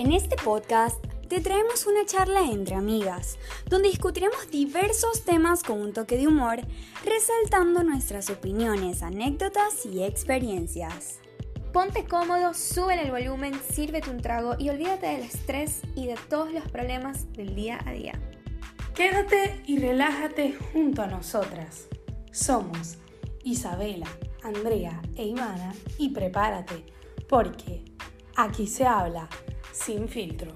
En este podcast te traemos una charla entre amigas, donde discutiremos diversos temas con un toque de humor, resaltando nuestras opiniones, anécdotas y experiencias. Ponte cómodo, sube el volumen, sírvete un trago y olvídate del estrés y de todos los problemas del día a día. Quédate y relájate junto a nosotras. Somos Isabela, Andrea e Ivana y prepárate, porque aquí se habla sin filtro.